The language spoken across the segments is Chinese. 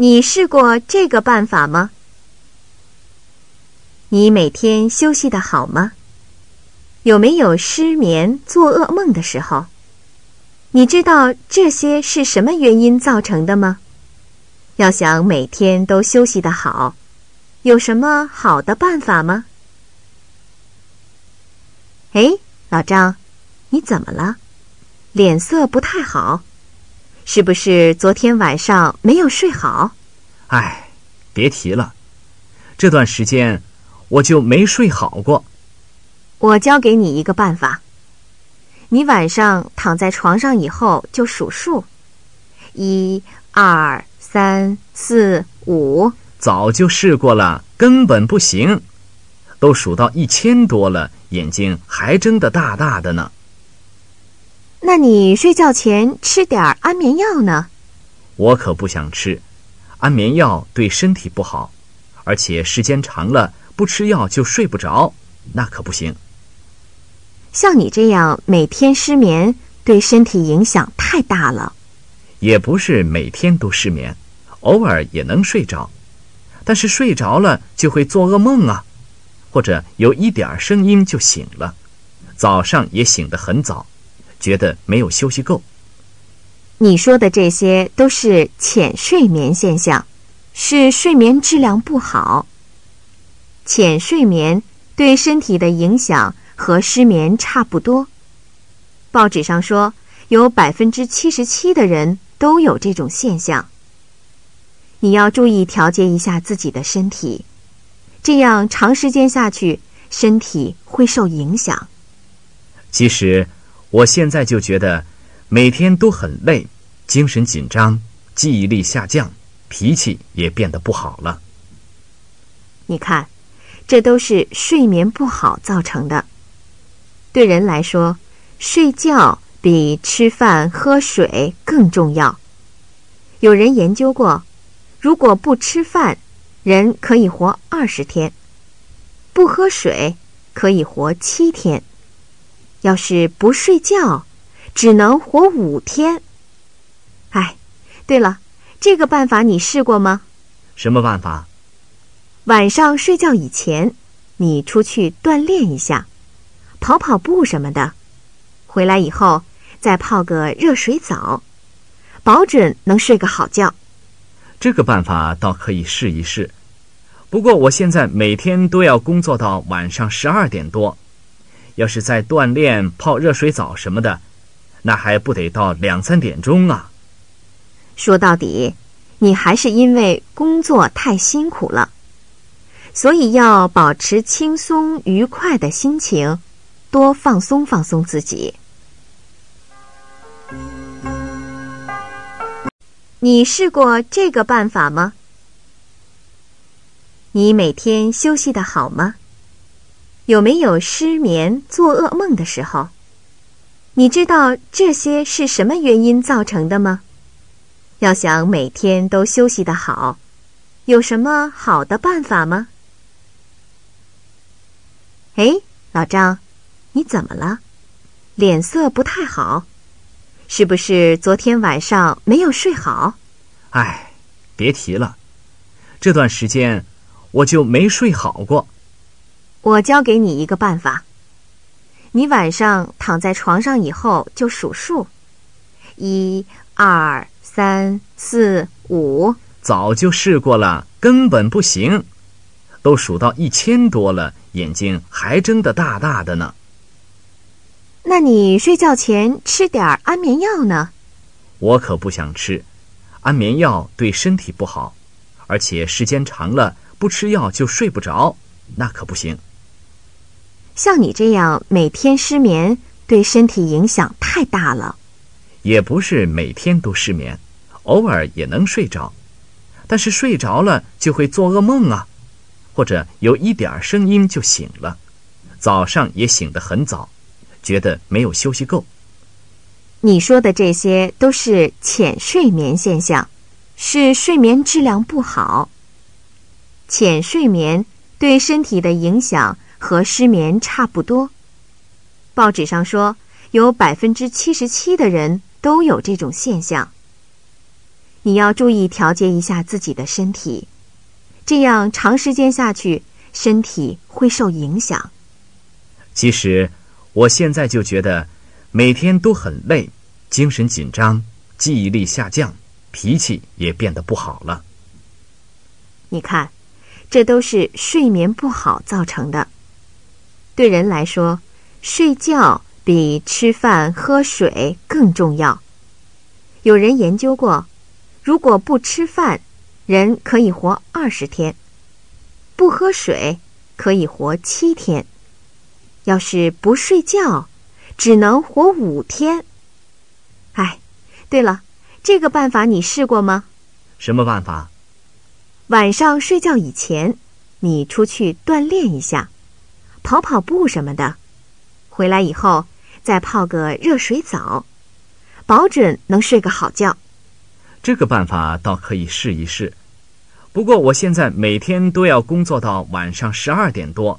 你试过这个办法吗？你每天休息的好吗？有没有失眠、做噩梦的时候？你知道这些是什么原因造成的吗？要想每天都休息的好，有什么好的办法吗？哎，老张，你怎么了？脸色不太好，是不是昨天晚上没有睡好？哎，别提了，这段时间我就没睡好过。我教给你一个办法。你晚上躺在床上以后就数数，一、二、三、四、五。早就试过了，根本不行，都数到一千多了，眼睛还睁得大大的呢。那你睡觉前吃点安眠药呢？我可不想吃，安眠药对身体不好，而且时间长了不吃药就睡不着，那可不行。像你这样每天失眠，对身体影响太大了。也不是每天都失眠，偶尔也能睡着，但是睡着了就会做噩梦啊，或者有一点声音就醒了，早上也醒得很早，觉得没有休息够。你说的这些都是浅睡眠现象，是睡眠质量不好。浅睡眠对身体的影响。和失眠差不多。报纸上说，有百分之七十七的人都有这种现象。你要注意调节一下自己的身体，这样长时间下去，身体会受影响。其实，我现在就觉得每天都很累，精神紧张，记忆力下降，脾气也变得不好了。你看，这都是睡眠不好造成的。对人来说，睡觉比吃饭喝水更重要。有人研究过，如果不吃饭，人可以活二十天；不喝水可以活七天；要是不睡觉，只能活五天。哎，对了，这个办法你试过吗？什么办法？晚上睡觉以前，你出去锻炼一下。跑跑步什么的，回来以后再泡个热水澡，保准能睡个好觉。这个办法倒可以试一试。不过我现在每天都要工作到晚上十二点多，要是再锻炼、泡热水澡什么的，那还不得到两三点钟啊？说到底，你还是因为工作太辛苦了，所以要保持轻松愉快的心情。多放松放松自己。你试过这个办法吗？你每天休息的好吗？有没有失眠、做噩梦的时候？你知道这些是什么原因造成的吗？要想每天都休息得好，有什么好的办法吗？哎，老张。你怎么了？脸色不太好，是不是昨天晚上没有睡好？哎，别提了，这段时间我就没睡好过。我教给你一个办法。你晚上躺在床上以后就数数，一、二、三、四、五。早就试过了，根本不行，都数到一千多了，眼睛还睁得大大的呢。那你睡觉前吃点安眠药呢？我可不想吃，安眠药对身体不好，而且时间长了不吃药就睡不着，那可不行。像你这样每天失眠，对身体影响太大了。也不是每天都失眠，偶尔也能睡着，但是睡着了就会做噩梦啊，或者有一点声音就醒了，早上也醒得很早。觉得没有休息够。你说的这些都是浅睡眠现象，是睡眠质量不好。浅睡眠对身体的影响和失眠差不多。报纸上说，有百分之七十七的人都有这种现象。你要注意调节一下自己的身体，这样长时间下去，身体会受影响。其实，我现在就觉得每天都很累，精神紧张，记忆力下降，脾气也变得不好了。你看，这都是睡眠不好造成的。对人来说，睡觉比吃饭喝水更重要。有人研究过，如果不吃饭，人可以活二十天；不喝水，可以活七天。要是不睡觉，只能活五天。哎，对了，这个办法你试过吗？什么办法？晚上睡觉以前，你出去锻炼一下，跑跑步什么的，回来以后再泡个热水澡，保准能睡个好觉。这个办法倒可以试一试。不过我现在每天都要工作到晚上十二点多。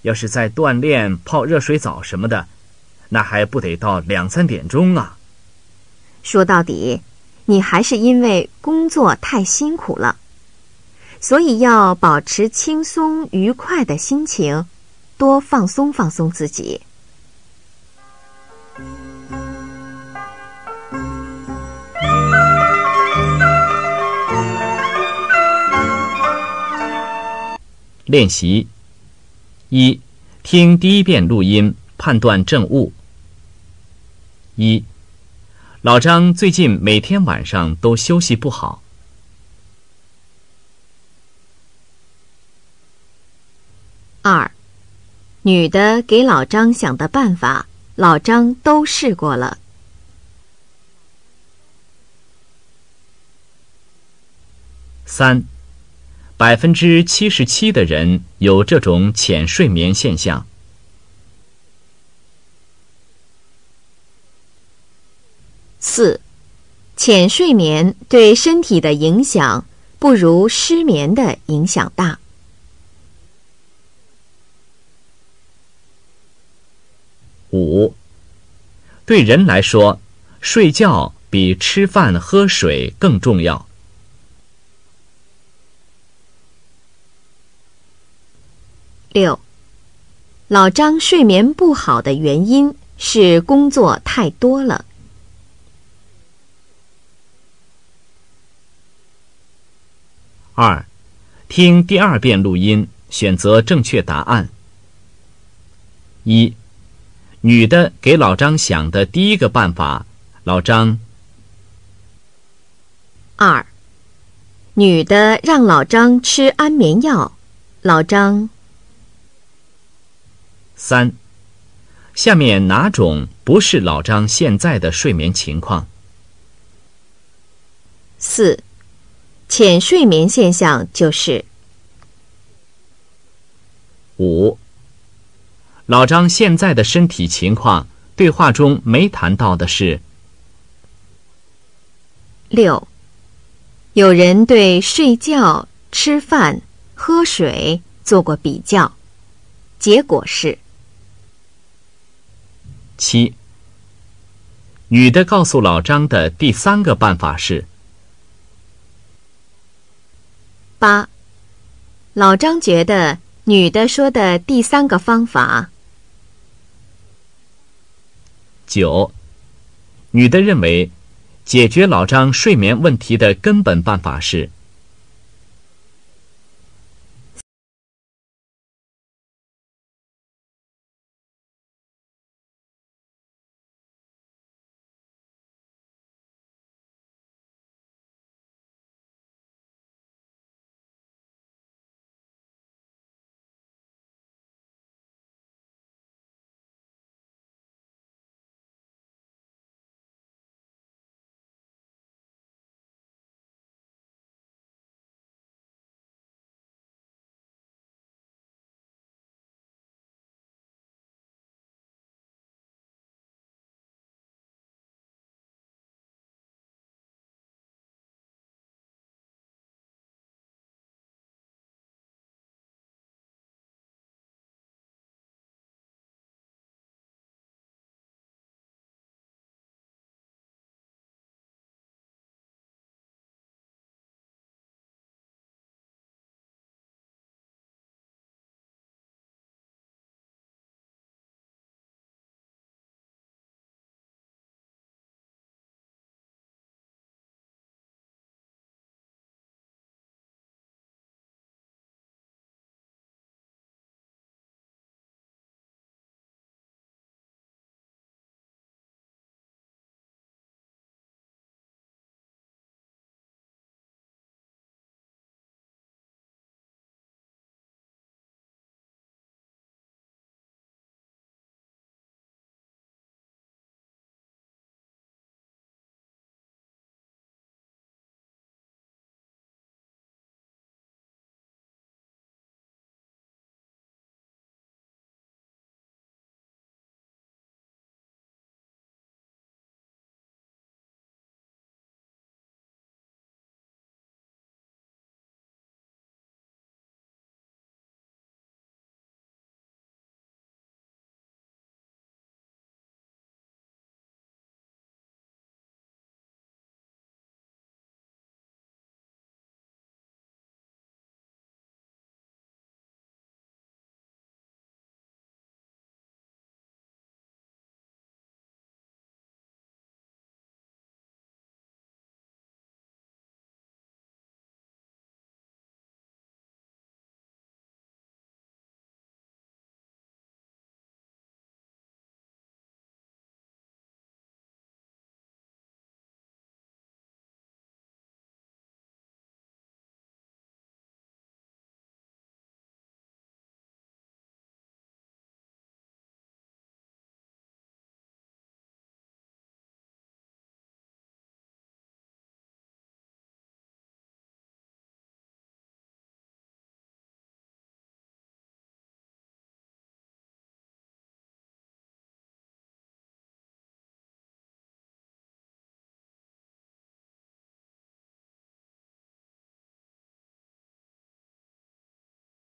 要是再锻炼、泡热水澡什么的，那还不得到两三点钟啊？说到底，你还是因为工作太辛苦了，所以要保持轻松愉快的心情，多放松放松自己。练习。一，听第一遍录音，判断正误。一，老张最近每天晚上都休息不好。二，女的给老张想的办法，老张都试过了。三。百分之七十七的人有这种浅睡眠现象。四，浅睡眠对身体的影响不如失眠的影响大。五，对人来说，睡觉比吃饭喝水更重要。六，老张睡眠不好的原因是工作太多了。二，听第二遍录音，选择正确答案。一，女的给老张想的第一个办法，老张。二，女的让老张吃安眠药，老张。三，下面哪种不是老张现在的睡眠情况？四，浅睡眠现象就是。五，老张现在的身体情况，对话中没谈到的是。六，有人对睡觉、吃饭、喝水做过比较，结果是。七，女的告诉老张的第三个办法是。八，老张觉得女的说的第三个方法。九，女的认为，解决老张睡眠问题的根本办法是。